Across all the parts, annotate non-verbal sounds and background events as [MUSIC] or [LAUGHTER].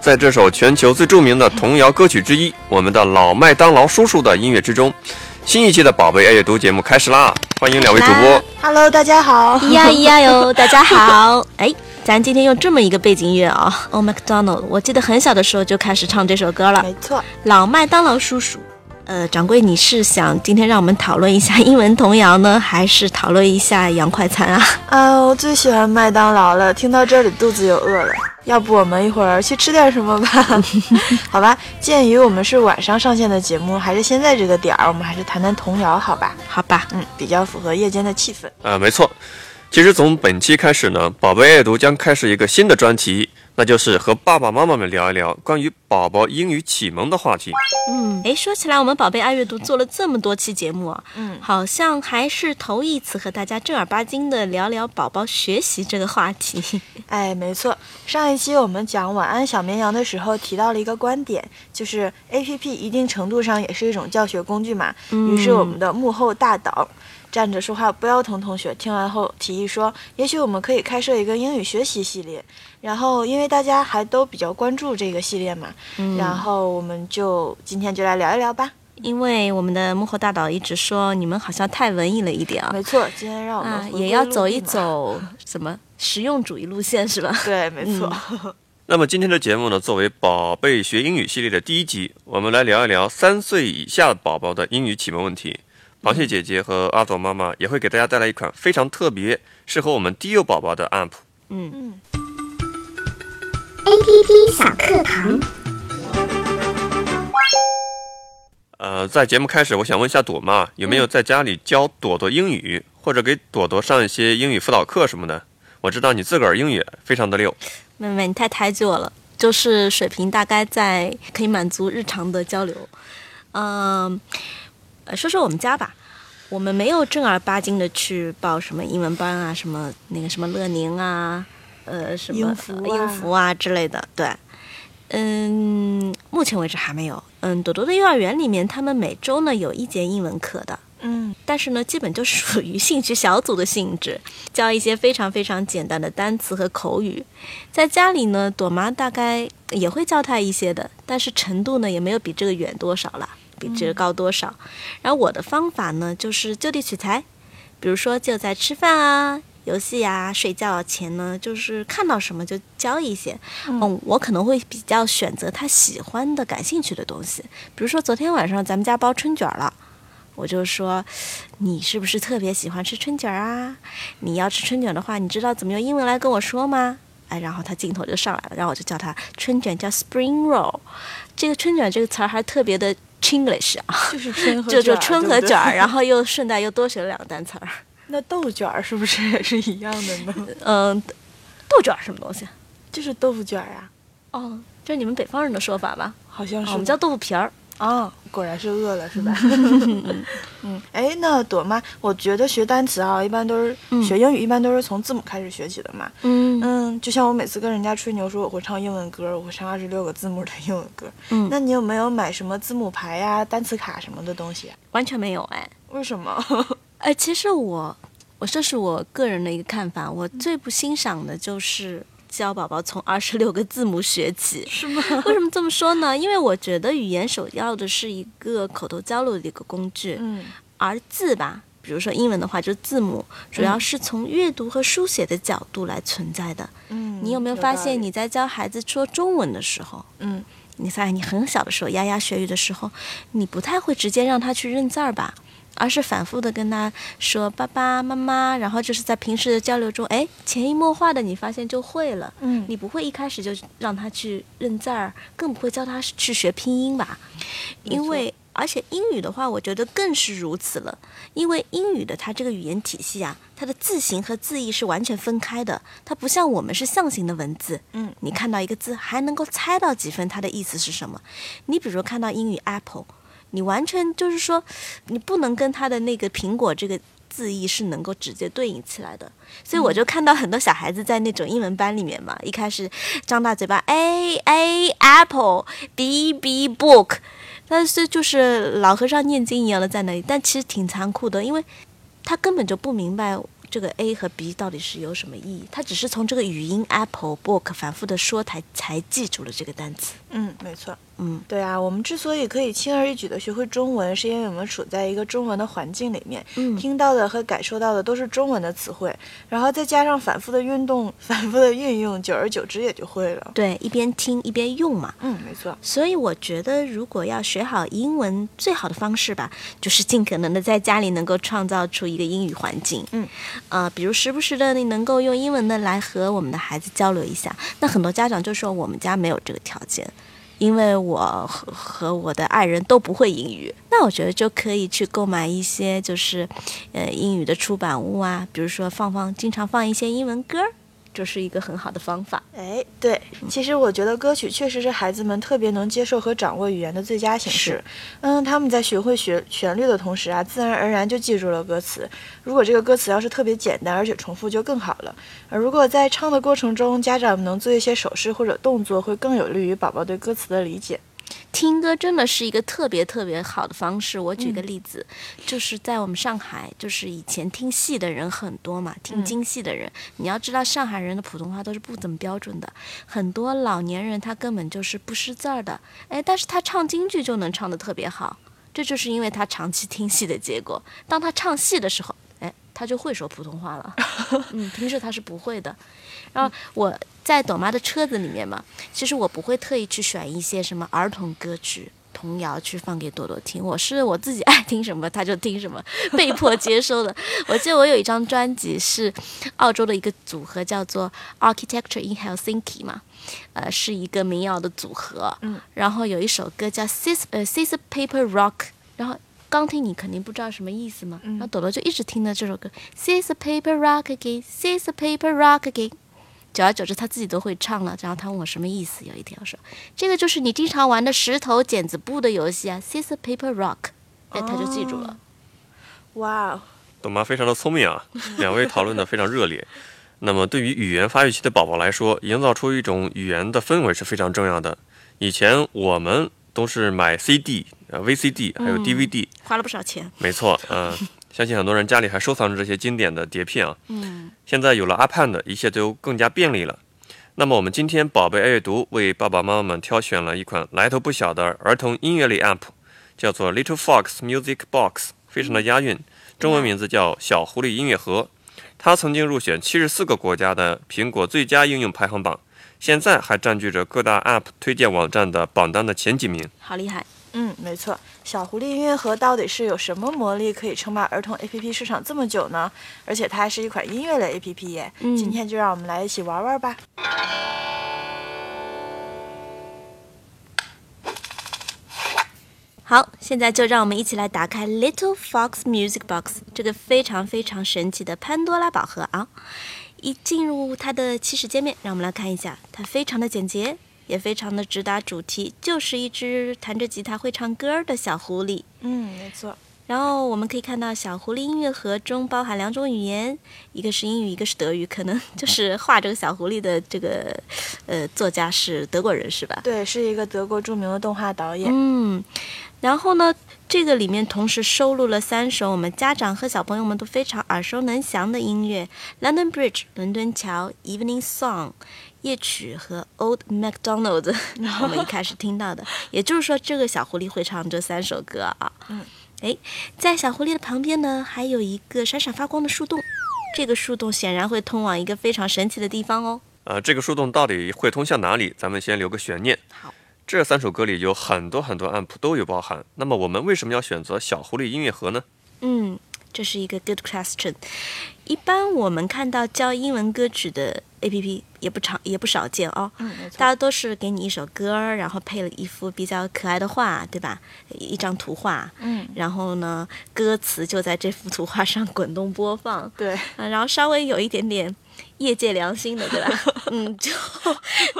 在这首全球最著名的童谣歌曲之一《我们的老麦当劳叔叔》的音乐之中，新一期的宝贝爱阅读节目开始啦！欢迎两位主播。Hello，大家好。咿呀咿呀哟，大家好。[LAUGHS] 哎，咱今天用这么一个背景乐啊，Oh MacDonald，我记得很小的时候就开始唱这首歌了。没错，老麦当劳叔叔。呃，掌柜，你是想今天让我们讨论一下英文童谣呢，还是讨论一下洋快餐啊？啊，我最喜欢麦当劳了。听到这里，肚子又饿了。要不我们一会儿去吃点什么吧？[LAUGHS] 好吧，鉴于我们是晚上上线的节目，还是现在这个点儿，我们还是谈谈童谣，好吧？好吧，嗯，比较符合夜间的气氛。呃，没错，其实从本期开始呢，宝贝爱阅读将开始一个新的专题，那就是和爸爸妈妈们聊一聊关于宝宝英语启蒙的话题。嗯，哎，说起来，我们宝贝爱阅读做了这么多期节目啊，嗯好像还是头一次和大家正儿八经的聊聊宝宝学习这个话题。哎，没错，上一期我们讲晚安小绵羊的时候提到了一个观点，就是 A P P 一定程度上也是一种教学工具嘛。于是我们的幕后大导。站着说话不腰疼同学听完后提议说，也许我们可以开设一个英语学习系列。然后因为大家还都比较关注这个系列嘛，然后我们就今天就来聊一聊吧。因为我们的幕后大导一直说你们好像太文艺了一点啊，没错，今天让我们啊，也要走一。走什么实用主义路线是吧？[LAUGHS] 对，没错。那么今天的节目呢，作为宝贝学英语系列的第一集，我们来聊一聊三岁以下宝宝的英语启蒙问题。螃蟹姐姐和阿朵妈妈也会给大家带来一款非常特别、适合我们低幼宝宝的 app。嗯 APP 小课堂，呃，在节目开始，我想问一下朵妈，有没有在家里教朵朵英语，或者给朵朵上一些英语辅导课什么的？我知道你自个儿英语非常的溜。妹妹，你太抬举我了，就是水平大概在可以满足日常的交流。嗯、呃，说说我们家吧，我们没有正儿八经的去报什么英文班啊，什么那个什么乐宁啊，呃，什么英孚啊英孚啊之类的，对。嗯，目前为止还没有。嗯，朵朵的幼儿园里面，他们每周呢有一节英文课的，嗯但是呢，基本就属于兴趣小组的性质，教一些非常非常简单的单词和口语。在家里呢，朵妈大概也会教他一些的，但是程度呢也没有比这个远多少啦，比这个高多少。然后我的方法呢，就是就地取材，比如说就在吃饭啊。游戏啊，睡觉前呢，就是看到什么就教一些。嗯，我可能会比较选择他喜欢的、感兴趣的东西。比如说昨天晚上咱们家包春卷了，我就说，你是不是特别喜欢吃春卷啊？你要吃春卷的话，你知道怎么用英文来跟我说吗？哎，然后他镜头就上来了，然后我就叫他春卷叫 spring roll，这个春卷这个词儿还特别的 Chinglish 啊，就是春和 [LAUGHS] 就就卷 [LAUGHS] 然后又顺带又多学了两个单词儿。那豆卷儿是不是也是一样的呢？[LAUGHS] 嗯，豆卷儿什么东西？就是豆腐卷儿啊，哦，这是你们北方人的说法吧？好像是。哦我们叫豆腐皮儿。啊，果然是饿了是吧？[LAUGHS] 嗯，哎，那朵妈，我觉得学单词啊，一般都是、嗯学英语，一般都是从字母开始学起的嘛。嗯嗯，就像我每次跟人家吹牛说我会唱英文歌，我会唱二十六个字母的英文歌。嗯那你有没有买什么字母牌呀、单词卡什么的东西啊？完全没有哎。为什么？哎，[LAUGHS] 其实我，我这是我个人的一个看法，我最不欣赏的就是教宝宝从二十六个字母学起。是吗？[LAUGHS] 为什么这么说呢？因为我觉得语言首要的是一个口头交流的一个工具，嗯而字吧，比如说英文的话，就是字母，主要是从阅读和书写的角度来存在的。嗯，你有没有发现你在教孩子说中文的时候，嗯你在你很小的时候牙牙学语的时候，你不太会直接让他去认字儿吧？而是反复的跟他说爸爸妈妈，然后就是在平时的交流中，哎，潜移默化的你发现就会了。嗯你不会一开始就让他去认字儿，更不会教他去学拼音吧？因为而且英语的话，我觉得更是如此了，因为英语的它这个语言体系啊，它的字形和字义是完全分开的，它不像我们是象形的文字。嗯，你看到一个字还能够猜到几分它的意思是什么。你比如看到英语 apple，你完全就是说，你不能跟他的那个苹果这个字义是能够直接对应起来的。所以我就看到很多小孩子在那种英文班里面嘛，一开始张大嘴巴 a a apple，b b book。但是就是老和尚念经一样的在那里，但其实挺残酷的，因为他根本就不明白这个 A 和 B 到底是有什么意义，他只是从这个语音 apple book 反复的说才才记住了这个单词。嗯，没错。嗯，对啊，我们之所以可以轻而易举的学会中文，是因为我们处在一个中文的环境里面，嗯听到的和感受到的都是中文的词汇，然后再加上反复的运动、反复的运用，久而久之也就会了。对，一边听一边用嘛。嗯，没错。所以我觉得，如果要学好英文，最好的方式吧，就是尽可能的在家里能够创造出一个英语环境。嗯，呃，比如时不时的你能够用英文的来和我们的孩子交流一下。那很多家长就说我们家没有这个条件。因为我和和我的爱人都不会英语，那我觉得就可以去购买一些就是，呃，英语的出版物啊，比如说放放，经常放一些英文歌儿，就是一个很好的方法。哎，对，其实我觉得歌曲确实是孩子们特别能接受和掌握语言的最佳形式。嗯，他们在学会学旋律的同时啊，自然而然就记住了歌词。如果这个歌词要是特别简单，而且重复就更好了。而如果在唱的过程中，家长们能做一些手势或者动作，会更有利于宝宝对歌词的理解。听歌真的是一个特别特别好的方式。我举个例子，就是在我们上海，就是以前听戏的人很多嘛，听京戏的人。你要知道，上海人的普通话都是不怎么标准的，很多老年人他根本就是不识字儿的，哎，但是他唱京剧就能唱得特别好，这就是因为他长期听戏的结果。当他唱戏的时候，哎，他就会说普通话了。[LAUGHS] 嗯，平时他是不会的。然后我在朵妈的车子里面嘛，其实我不会特意去选一些什么儿童歌曲、童谣去放给朵朵听，我是我自己 [LAUGHS] 爱听什么他就听什么，被迫接收的。我记得我有一张专辑是澳洲的一个组合叫做 Architecture in Helsinki 嘛，呃，是一个民谣的组合。嗯，然后有一首歌叫 Sis 呃 Sis Paper Rock，然后。刚听你肯定不知道什么意思嘛，然后朵朵就一直听的这首歌，Sis Paper Rock Again, Sis Paper Rock Again。久而久之，他自己都会唱了。然后他问我什么意思，有一天我说：“这个就是你经常玩的石头剪子布的游戏啊，Scissor Paper Rock。”哎，他就记住了。哇哦，朵妈非常的聪明啊，[LAUGHS] 两位讨论的非常热烈。那么对于语言发育期的宝宝来说，营造出一种语言的氛围是非常重要的。以前我们都是买 CD、呃 VCD 还有 DVD，、花了不少钱。没错，嗯、[LAUGHS] 相信很多人家里还收藏着这些经典的碟片啊。嗯，现在有了 iPad，一切都更加便利了。那么我们今天宝贝爱阅读为爸爸妈妈们挑选了一款来头不小的儿童音乐类 App，叫做 Little Fox Music Box，非常的押韵，中文名字叫小狐狸音乐盒。它曾经入选七十四个国家的苹果最佳应用排行榜，现在还占据着各大 App 推荐网站的榜单的前几名。好厉害。嗯，没错，小狐狸音乐盒到底是有什么魔力可以称霸儿童 APP 市场这么久呢？而且它还是一款音乐类 APP 耶。嗯今天就让我们来一起玩玩吧。好，现在就让我们一起来打开 Little Fox Music Box 这个非常非常神奇的潘多拉宝盒啊！一进入它的起始界面，让我们来看一下，它非常的简洁，也非常的直达主题，就是一只弹着吉他会唱歌的小狐狸。嗯，没错。然后我们可以看到，小狐狸音乐盒中包含两种语言，一个是英语，一个是德语。可能就是画这个小狐狸的这个呃作家是德国人，是吧？对，是一个德国著名的动画导演。嗯，然后呢，这个里面同时收录了三首我们家长和小朋友们都非常耳熟能详的音乐，《London Bridge》伦敦桥，《Evening Song》夜曲和《Old MacDonald [LAUGHS]》我们一开始听到的。也就是说，这个小狐狸会唱这三首歌啊。嗯。哎，在小狐狸的旁边呢，还有一个闪闪发光的树洞，这个树洞显然会通往一个非常神奇的地方哦。呃，这个树洞到底会通向哪里？咱们先留个悬念。好，这三首歌里有很多很多 app 都有包含。那么我们为什么要选择小狐狸音乐盒呢？嗯，这是一个 good question。一般我们看到教英文歌曲的 A P P 也不常也不少见哦。嗯，没错大。家都是给你一首歌儿，然后配了一幅比较可爱的画，对吧？一张图画，嗯，然后呢，歌词就在这幅图画上 [LAUGHS] 滚动播放，对，啊，然后稍微有一点点业界良心的，对吧？[LAUGHS] 嗯，就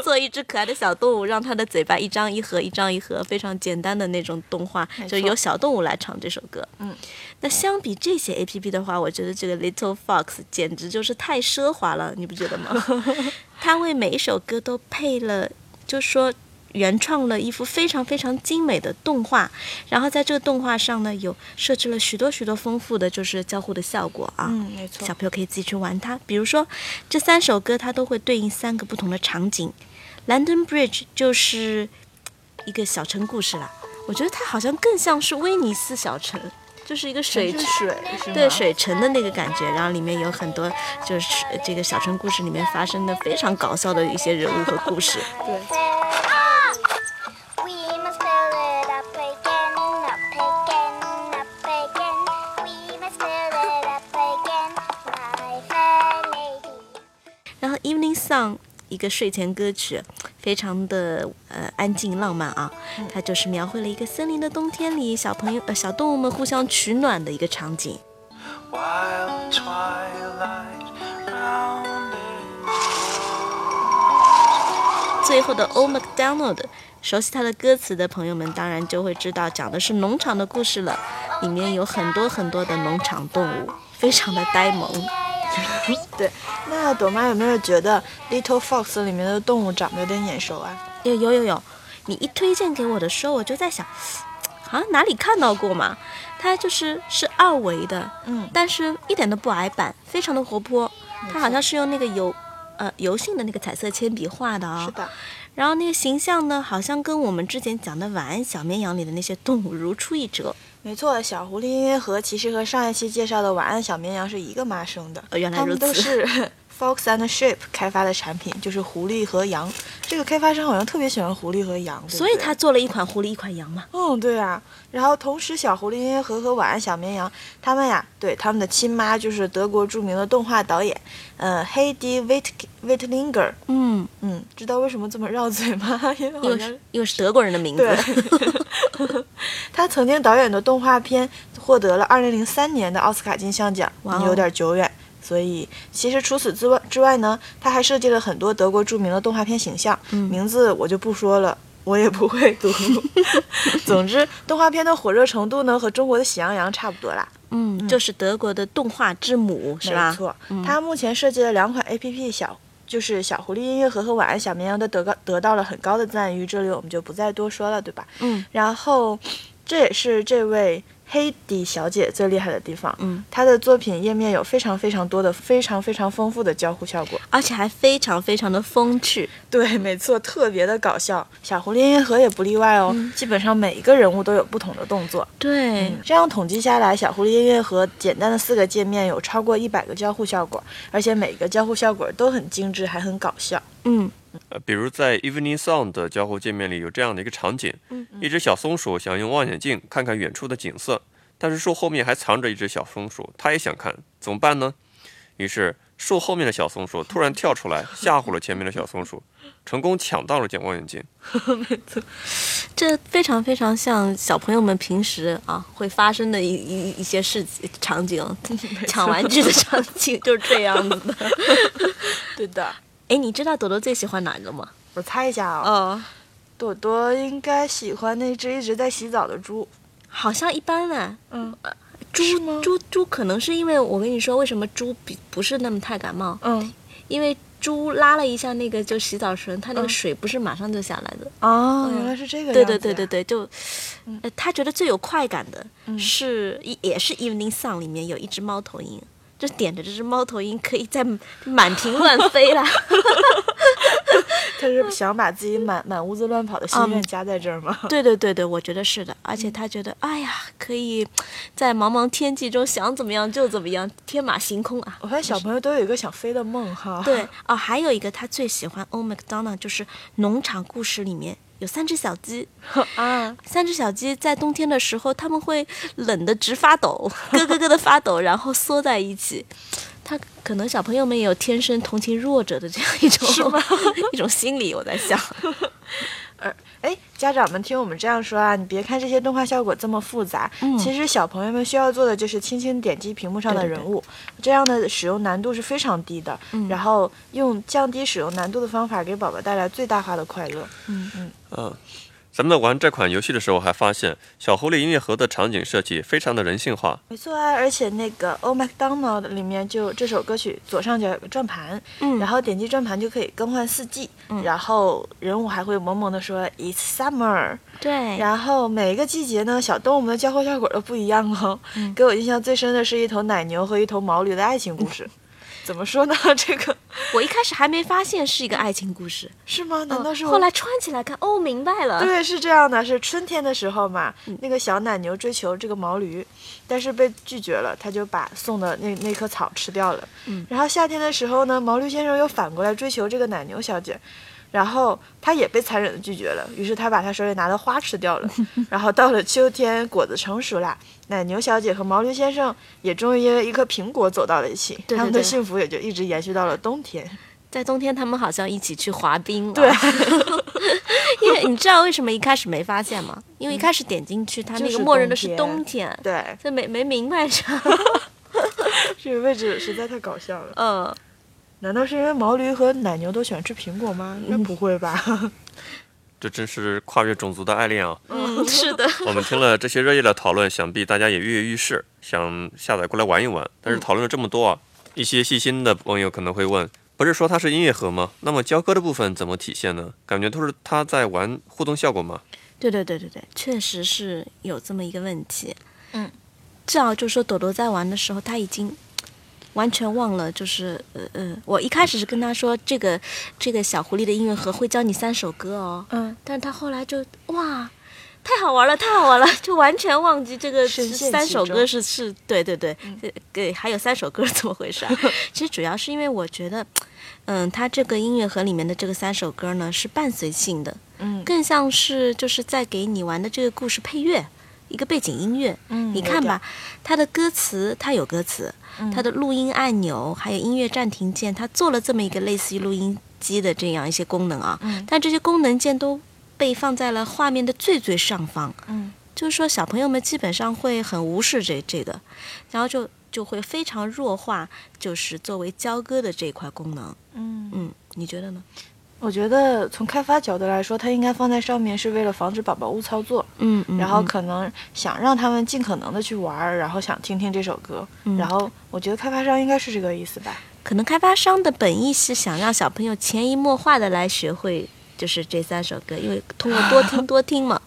做一只可爱的小动物，让它的嘴巴一张一合，一张一合，非常简单的那种动画，就由小动物来唱这首歌。嗯，那相比这些 A P P 的话，我觉得这个 Little Fox 简直就是太奢华了，你不觉得吗？[LAUGHS] 它为每一首歌都配了，就说。原创了一幅非常非常精美的动画，然后在这个动画上呢，有设置了许多许多丰富的就是交互的效果啊。嗯，没错小。朋友可以自己去玩它。比如说，这三首歌它都会对应三个不同的场景。London Bridge 就是一个小城故事啦，我觉得它好像更像是威尼斯小城，就是一个水是水？对水城的那个感觉，然后里面有很多就是这个小城故事里面发生的非常搞笑的一些人物和故事。对。Evening Song 一个睡前歌曲，非常的呃安静浪漫啊，它就是描绘了一个森林的冬天里，小朋友呃小动物们互相取暖的一个场景。Wild round. 最后的 O McDonald，熟悉他的歌词的朋友们当然就会知道，讲的是农场的故事了，里面有很多很多的农场动物，非常的呆萌。[LAUGHS] 对，那朵妈有没有觉得《Little Fox》里面的动物长得有点眼熟啊？有有有有，你一推荐给我的时候，我就在想，好像哪里看到过嘛。它就是是二维的，嗯但是一点都不矮板，非常的活泼。它好像是用那个油呃油性的那个彩色铅笔画的啊、是的，然后那个形象呢，好像跟我们之前讲的《晚安小绵羊》里的那些动物如出一辙。没错，小狐狸音乐盒其实和上一期介绍的晚安小绵羊是一个妈生的，呃原来它们都是 Fox and Sheep 开发的产品，就是狐狸和羊。这个开发商好像特别喜欢狐狸和羊，对对所以他做了一款狐狸，一款羊嘛。嗯，对啊。然后同时，小狐狸音乐盒和晚安小绵羊，他们呀，对他们的亲妈就是德国著名的动画导演，呃，黑迪维特维特林格。嗯，嗯，知道为什么这么绕嘴吗？[LAUGHS] 因为好像是因为是德国人的名字。对，[LAUGHS] 他曾经导演的动画片获得了2003年的奥斯卡金像奖，有点久远。所以，其实除此之外之外呢，他还设计了很多德国著名的动画片形象，嗯名字我就不说了。我也不会读。[LAUGHS] 总之，动画片的火热程度呢，和中国的《喜羊羊》差不多啦。嗯，就是德国的动画之母，是吧？没错，它目前设计了两款 A P P 小。就是小狐狸音乐盒和晚安小绵羊都得高得到了很高的赞誉，这里我们就不再多说了，对吧？嗯，然后这也是这位黑底小姐最厉害的地方，嗯，她的作品页面有非常非常多的、非常非常丰富的交互效果。而且还非常非常的风趣。对，[LAUGHS] 没错，特别的搞笑。小狐狸音乐盒也不例外哦，基本上每一个人物都有不同的动作。对，这样统计下来，小狐狸音乐盒简单的四个界面有超过一百个交互效果，而且每个交互效果都很精致，还很搞笑。嗯，呃，比如在 Evening Sound 的交互界面里有这样的一个场景：一只小松鼠想用望远镜看看远处的景色，但是树后面还藏着一只小松鼠，它也想看，怎么办呢？于是树后面的小松鼠突然跳出来，吓唬了前面的小松鼠，成功抢到了件望远镜。[LAUGHS] 没错这非常非常像小朋友们平时啊会发生的一一一些事情场景，抢玩具的场景就是这样子的。[LAUGHS] 对的，哎，你知道朵朵最喜欢哪个吗？我猜一下啊、哦，朵朵应该喜欢那只一直在洗澡的猪。好像一般呢。嗯猪吗猪猪可能是因为我跟你说，为什么猪比不是那么太感冒？嗯因为猪拉了一下那个就洗澡绳，它那个嗯水不是马上就下来的。哦，原来是这个对对对对对，就，呃，他觉得最有快感的嗯是，也也是 Evening Song 里面有一只猫头鹰，就点着这只猫头鹰可以在满屏乱飞啦。他是想把自己满满屋子乱跑的心愿加在这儿吗？对对对对，我觉得是的，而嗯且他觉得，哎呀，可以在茫茫天际中想怎么样就怎么样，天马行空啊。我发现小朋友都有一个想飞的梦哈。对，哦，还有一个他最喜欢 Old MacDonald，就是农场故事里面有三只小鸡，[LAUGHS] 啊，三只小鸡在冬天的时候，它们会冷得直发抖，咯咯咯的发抖，然后缩在一起。他可能小朋友们也有天生同情弱者的这样一种 [LAUGHS] 一种心理，我在想。哎，家长们听我们这样说啊，你别看这些动画效果这么复杂，嗯其实小朋友们需要做的就是轻轻点击屏幕上的对对人物，这样的使用难度是非常低的。嗯然后用降低使用难度的方法给宝宝带来最大化的快乐。嗯，咱们在玩这款游戏的时候，还发现小狐狸音乐盒的场景设计非常的人性化。没错啊，而且那个《Oh MacDonald》里面就这首歌曲左上角有个转盘，嗯然后点击转盘就可以更换四季，然后人物还会萌萌的说 “It's summer”，对，然后每一个季节呢，小动物们的交互效果都不一样哦。嗯给我印象最深的是一头奶牛和一头毛驴的爱情故事。怎么说呢？[LAUGHS] 这个我一开始还没发现是一个爱情故事，是吗？难道是我？后来穿起来看，哦，明白了。对，是这样的，是春天的时候嘛，嗯那个小奶牛追求这个毛驴，但是被拒绝了，他就把送的那那棵草吃掉了。嗯然后夏天的时候呢，毛驴先生又反过来追求这个奶牛小姐，然后他也被残忍的拒绝了，于是他把他手里拿的花吃掉了。[LAUGHS] 然后到了秋天，果子成熟啦，奶牛小姐和毛驴先生也终于因为一颗苹果走到了一起，对对他们的幸福也就一直延续到了冬天。在冬天，他们好像一起去滑冰、了。对，[LAUGHS] 因为你知道为什么一开始没发现吗？因为一开始点进去，它那个默认的是冬天对，这没没明白啥。[LAUGHS] 这个位置实在太搞笑了。嗯，难道是因为毛驴和奶牛都喜欢吃苹果吗？应该不会吧？[LAUGHS] 这真是跨越种族的爱恋啊！嗯，是的，我们听了这些热烈的讨论，想必大家也跃跃欲试，想下载过来玩一玩。但是讨论了这么多啊，一些细心的朋友可能会问：不是说它是音乐盒吗？那么交割的部分怎么体现呢？感觉都是他在玩互动效果吗？对对对对对，确实是有这么一个问题。嗯，至少就是说，朵朵在玩的时候，他已经完全忘了，就是呃呃，我一开始是跟他说，这个这个小狐狸的音乐盒会教你三首歌哦，嗯，但是他后来就哇。太好玩了，太好玩了，[LAUGHS] 就完全忘记这个三首歌是是，对对对，对对，还有三首歌怎么回事啊？[LAUGHS] 其实主要是因为我觉得，嗯，它这个音乐盒里面的这个三首歌呢是伴随性的，嗯更像是就是在给你玩的这个故事配乐，一个背景音乐。嗯你看吧，它的歌词它有歌词，它的录音按钮还有音乐暂停键，它做了这么一个类似于录音机的这样一些功能啊。嗯但这些功能键都被放在了画面的最最上方。嗯就是说小朋友们基本上会很无视这这个，然后就就会非常弱化，就是作为交割的这一块功能。嗯，嗯，你觉得呢？我觉得从开发角度来说，它应该放在上面是为了防止宝宝误操作，嗯嗯然后可能想让他们尽可能的去玩儿，然后想听听这首歌，嗯然后我觉得开发商应该是这个意思吧。可能开发商的本意是想让小朋友潜移默化的来学会，就是这三首歌，因为通过多听 [LAUGHS] 多听嘛。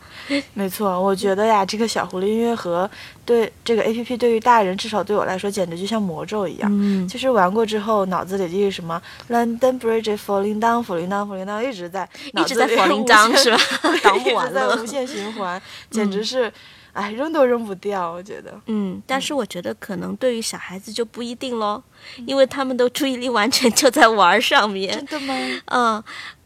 没错，我觉得呀，这个小狐狸音乐盒对这个 A P P 对于大人，至少对我来说，简直就像魔咒一样。嗯，[LAUGHS] 就是玩过之后，脑子里就是什么 London Bridge falling down, falling down, falling down，一直在一 [LAUGHS] 直在 falling down 是吧挡不一完了直在无限循环，简直是，哎，扔都扔不掉，我觉得。嗯，但是我觉得可能对于小孩子就不一定喽，因为他们的注意力完全就在玩儿上面。真的吗？嗯，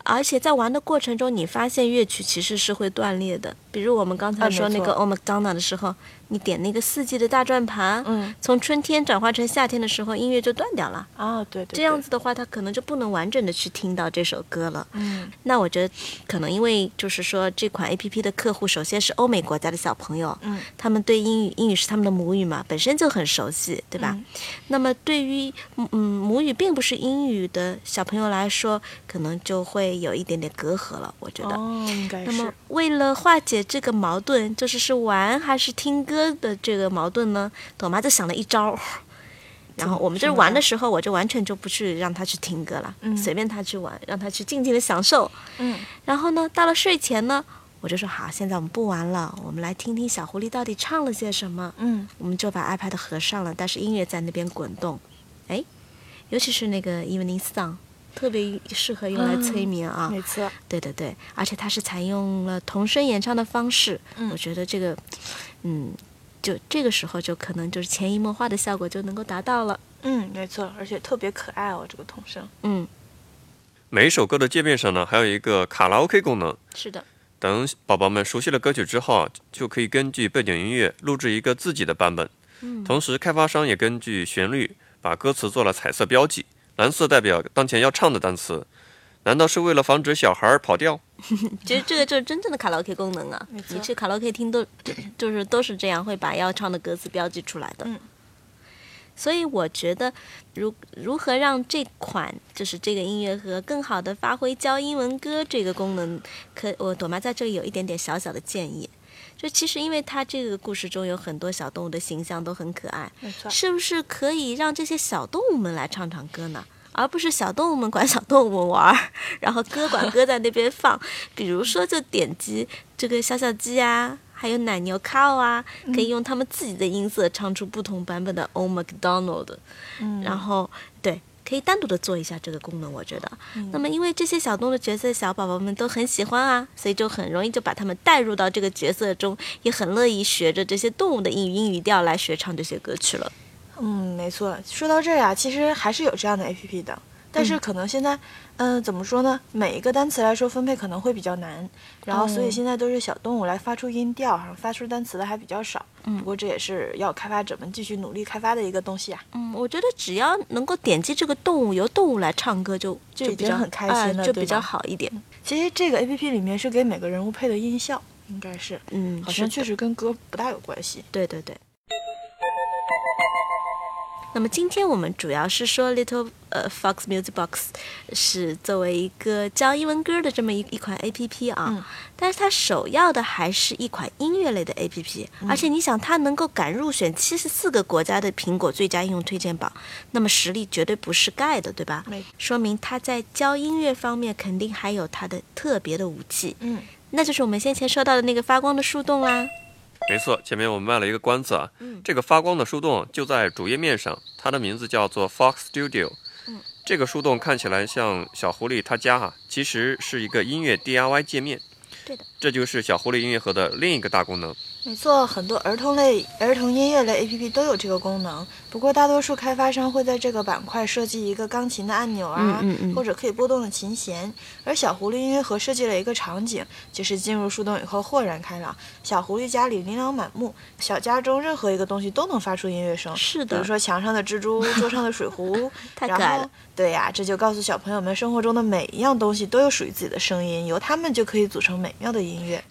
而且在玩的过程中，你发现乐曲其实是会断裂的。比如我们刚才说那个错 o m a d o n a 的时候，你点那个四季的大转盘，嗯，从春天转化成夏天的时候，音乐就断掉了。啊，对对，这样，子的话，他可能就不能完整的去听到这首歌了。嗯那我觉得可能因为就是说这款 A P P 的客户首先是欧美国家的小朋友，嗯他们对英语英语是他们的母语嘛，本身就很熟悉，对吧？嗯那么对于嗯母语并不是英语的小朋友来说，可能就会有一点点隔阂了，我觉得。哦，应该那么是，为了化解这个矛盾，就是是玩还是听歌的这个矛盾呢，朵妈就想了一招。然后我们这玩的时候，我就完全就不去让他去听歌了，嗯。随便他去玩，让他去静静的享受。嗯。然后呢，到了睡前呢，我就说好，现在我们不玩了，我们来听听小狐狸到底唱了些什么。嗯。我们就把 iPad 合上了，但是音乐在那边滚动，哎，尤其是那个 Evening Song，特别适合用来催眠啊。没错，对对对，而且它是采用了童声演唱的方式，嗯。我觉得这个，嗯，就这个时候就可能就是潜移默化的效果就能够达到了。嗯，没错，而且特别可爱哦，这个童声。嗯，每一首歌的界面上呢，还有一个卡拉 OK 功能。是的，等宝宝们熟悉了歌曲之后啊，就可以根据背景音乐录制一个自己的版本。同时，开发商也根据旋律把歌词做了彩色标记，蓝色代表当前要唱的单词。难道是为了防止小孩儿跑调？[LAUGHS] 其实这个就是真正的卡拉 OK 功能啊！你去卡拉 OK 厅都就就是都是这样，会把要唱的歌词标记出来的。嗯所以我觉得如如何让这款就是这个音乐盒更好的发挥教英文歌这个功能，可我朵妈在这里有一点点小小的建议。就其实因为它这个故事中有很多小动物的形象都很可爱，没错，是不是可以让这些小动物们来唱唱歌呢？而不是小动物们管小动物们玩儿，然后歌管歌在那边放。比如说，就点击这个小小鸡啊，还有奶牛 cow 啊，可以用他们自己的音色唱出不同版本的 Old MacDonald。嗯，然后对，可以单独的做一下这个功能，我觉得。那么因为这些小动物角色，小宝宝们都很喜欢啊，所以就很容易就把他们带入到这个角色中，也很乐意学着这些动物的英语音语调来学唱这些歌曲了。嗯，没错。说到这儿呀、其实还是有这样的 A P P 的，但是可能现在，嗯、怎么说呢？每一个单词来说分配可能会比较难，然后所以哦现在都是小动物来发出音调，然后发出单词的还比较少。嗯不过这也是要开发者们继续努力开发的一个东西啊。嗯，我觉得只要能够点击这个动物，由动物来唱歌就，就已比较经很开心哎就比较好一点。其实这个 A P P 里面是给每个人物配的音效，应该是，嗯，好像确实跟歌不大有关系。对对对。那么今天我们主要是说 Little 呃 Fox Music Box 是作为一个教英文歌的这么一一款 A P P 啊，嗯。但是它首要的还是一款音乐类的 A P P，、而且你想它能够敢入选七十四个国家的苹果最佳应用推荐榜，那么实力绝对不是盖的，对吧？没。说明它在教音乐方面肯定还有它的特别的武器，嗯，那就是我们先前说到的那个发光的树洞啦。没错，前面我们卖了一个关子啊，嗯这个发光的树洞就在主页面上，它的名字叫做 Fox Studio。嗯，这个树洞看起来像小狐狸他家哈、其实是一个音乐 DIY 界面。对的，这就是小狐狸音乐盒的另一个大功能。没错，很多儿童类、儿童音乐类 APP 都有这个功能。不过，大多数开发商会在这个板块设计一个钢琴的按钮啊，嗯嗯嗯或者可以拨动的琴弦。而小狐狸音乐盒设计了一个场景，就是进入树洞以后豁然开朗，小狐狸家里琳琅满目，小家中任何一个东西都能发出音乐声。是的比如说墙上的蜘蛛，桌上的水壶，[LAUGHS] 太可爱了。对呀、这就告诉小朋友们，生活中的每一样东西都有属于自己的声音，由它们就可以组成美妙的音乐。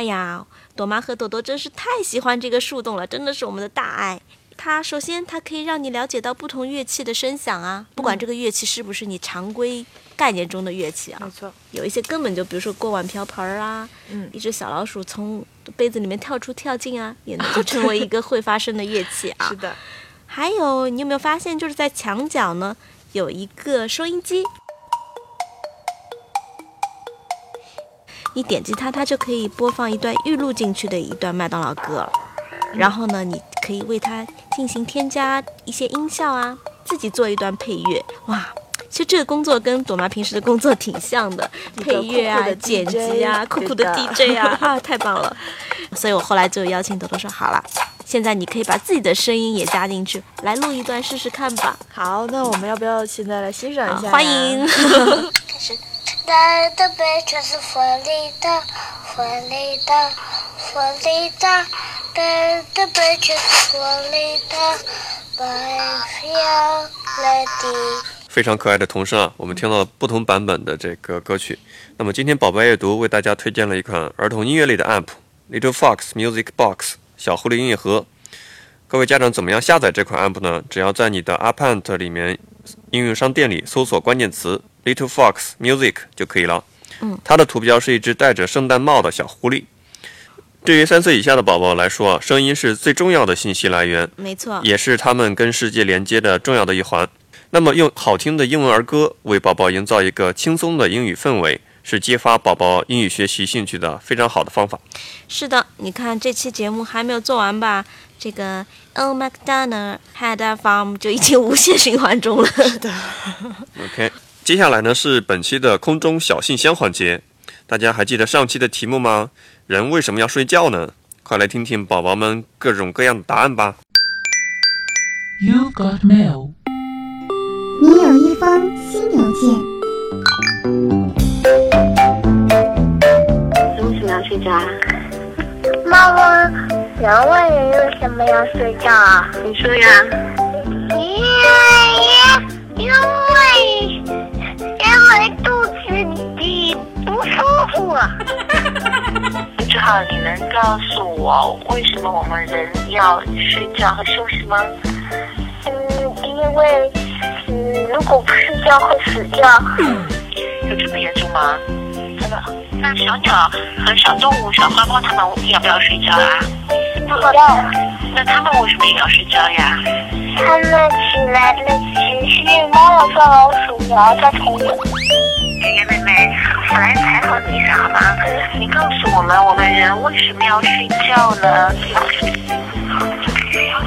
哎呀，朵妈和朵朵真是太喜欢这个树洞了，真的是我们的大爱。它首先它可以让你了解到不同乐器的声响啊，不管这个乐器是不是你常规概念中的乐器啊没，错，有一些根本就比如说锅碗瓢盆儿啊，嗯一只小老鼠从杯子里面跳出跳进啊，也能够 [LAUGHS] 成为一个会发声的乐器啊是。的。还有，你有没有发现，就是在墙角呢有一个收音机，你点击它，它就可以播放一段预录进去的一段麦当劳歌了。然后呢，你可以为它进行添加一些音效啊，自己做一段配乐。哇，其实这个工作跟朵妈平时的工作挺像的，配乐啊、酷酷的剪辑啊、酷酷的 DJ 啊，啊，[LAUGHS] 太棒了！所以我后来就邀请朵朵说，好了，现在你可以把自己的声音也加进去，来录一段试试看吧。好，那我们要不要现在来欣赏一下呀？欢迎。[LAUGHS] 可是大的杯全是佛里的，佛里的，佛里的，大的杯全是佛里的，白飘了地。非常可爱的童声啊，我们听到了不同版本的这个歌曲。那么今天宝贝阅读为大家推荐了一款儿童音乐类的 App Little Fox Music Box 小狐狸音乐盒。各位家长怎么样下载这款 App 呢？只要在你的 App 里面应用商店里搜索关键词 Little Fox Music 就可以了。嗯，它的图标是一只戴着圣诞帽的小狐狸。对于三岁以下的宝宝来说啊，声音是最重要的信息来源。没错，也是他们跟世界连接的重要的一环。那么，用好听的英文儿歌为宝宝营造一个轻松的英语氛围，是激发宝宝英语学习兴趣的非常好的方法。是的。你看这期节目还没有做完吧？这个 Old MacDonald had a farm 就已经无限循环中了。[LAUGHS] OK，接下来呢是本期的空中小信箱环节。大家还记得上期的题目吗？人为什么要睡觉呢？快来听听宝宝们各种各样的答案吧。You got mail. 你有一封新邮件。为什么要睡觉啊？妈妈，人问人为什么要睡觉啊？你说呀。因为因为因为肚子里不舒服。志浩，你能告诉我为什么我们人要睡觉和休息吗？嗯，因为嗯，如果不睡觉会死掉。有这么严重吗？真的？那小鸟和小动物、小花猫它们要不要睡觉啊？不要。那他们为什么也要睡觉呀？他们起来了，只是妈妈抓老鼠咬它才有。圆圆妹妹，我来采访你一下好吗？你告诉我们，我们人为什么要睡觉呢？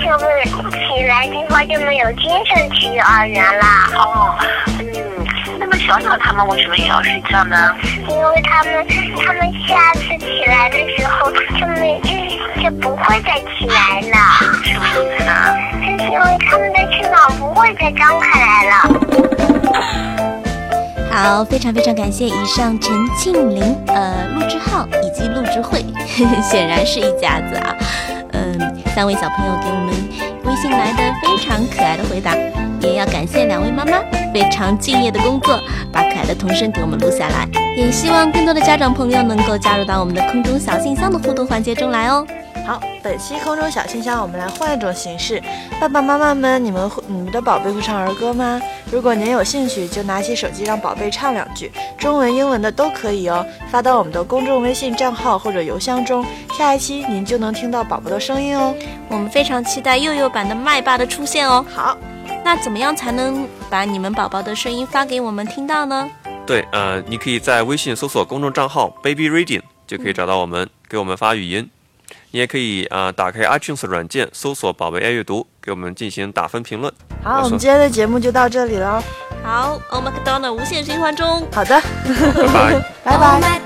要不起来的话就没有精神去幼儿园啦。哦，嗯，那么小鸟它们为什么也要睡觉呢？因为他们他们下次起来的时候就没就就不会再起来了。什么意思呢？就是因为他们的翅膀不会再张开来了。好，非常非常感谢以上陈庆林、呃陆志浩以及陆志慧，[LAUGHS] 显然是一家子啊。嗯，三位小朋友给我们微进来的非常可爱的回答，也要感谢两位妈妈非常敬业的工作，把可爱的童声给我们录下来。也希望更多的家长朋友能够加入到我们的空中小信箱的互动环节中来哦。好，本期空中小信箱，我们来换一种形式。爸爸妈妈们，你们会你们的宝贝会唱儿歌吗？如果您有兴趣，就拿起手机让宝贝唱两句，中文、英文的都可以哦。发到我们的公众微信账号或者邮箱中，下一期您就能听到宝宝的声音哦。我们非常期待幼幼版的麦霸的出现哦。好，那怎么样才能把你们宝宝的声音发给我们听到呢？对，呃，你可以在微信搜索公众账号 Baby Reading 就可以找到我们，给我们发语音。你也可以啊、呃打开 iTunes 软件，搜索“宝贝爱阅读”，给我们进行打分评论。好，我说们今天的节目就到这里了。好，Oh God，无限循环中。好的，拜拜。[LAUGHS] 拜 Old 拜。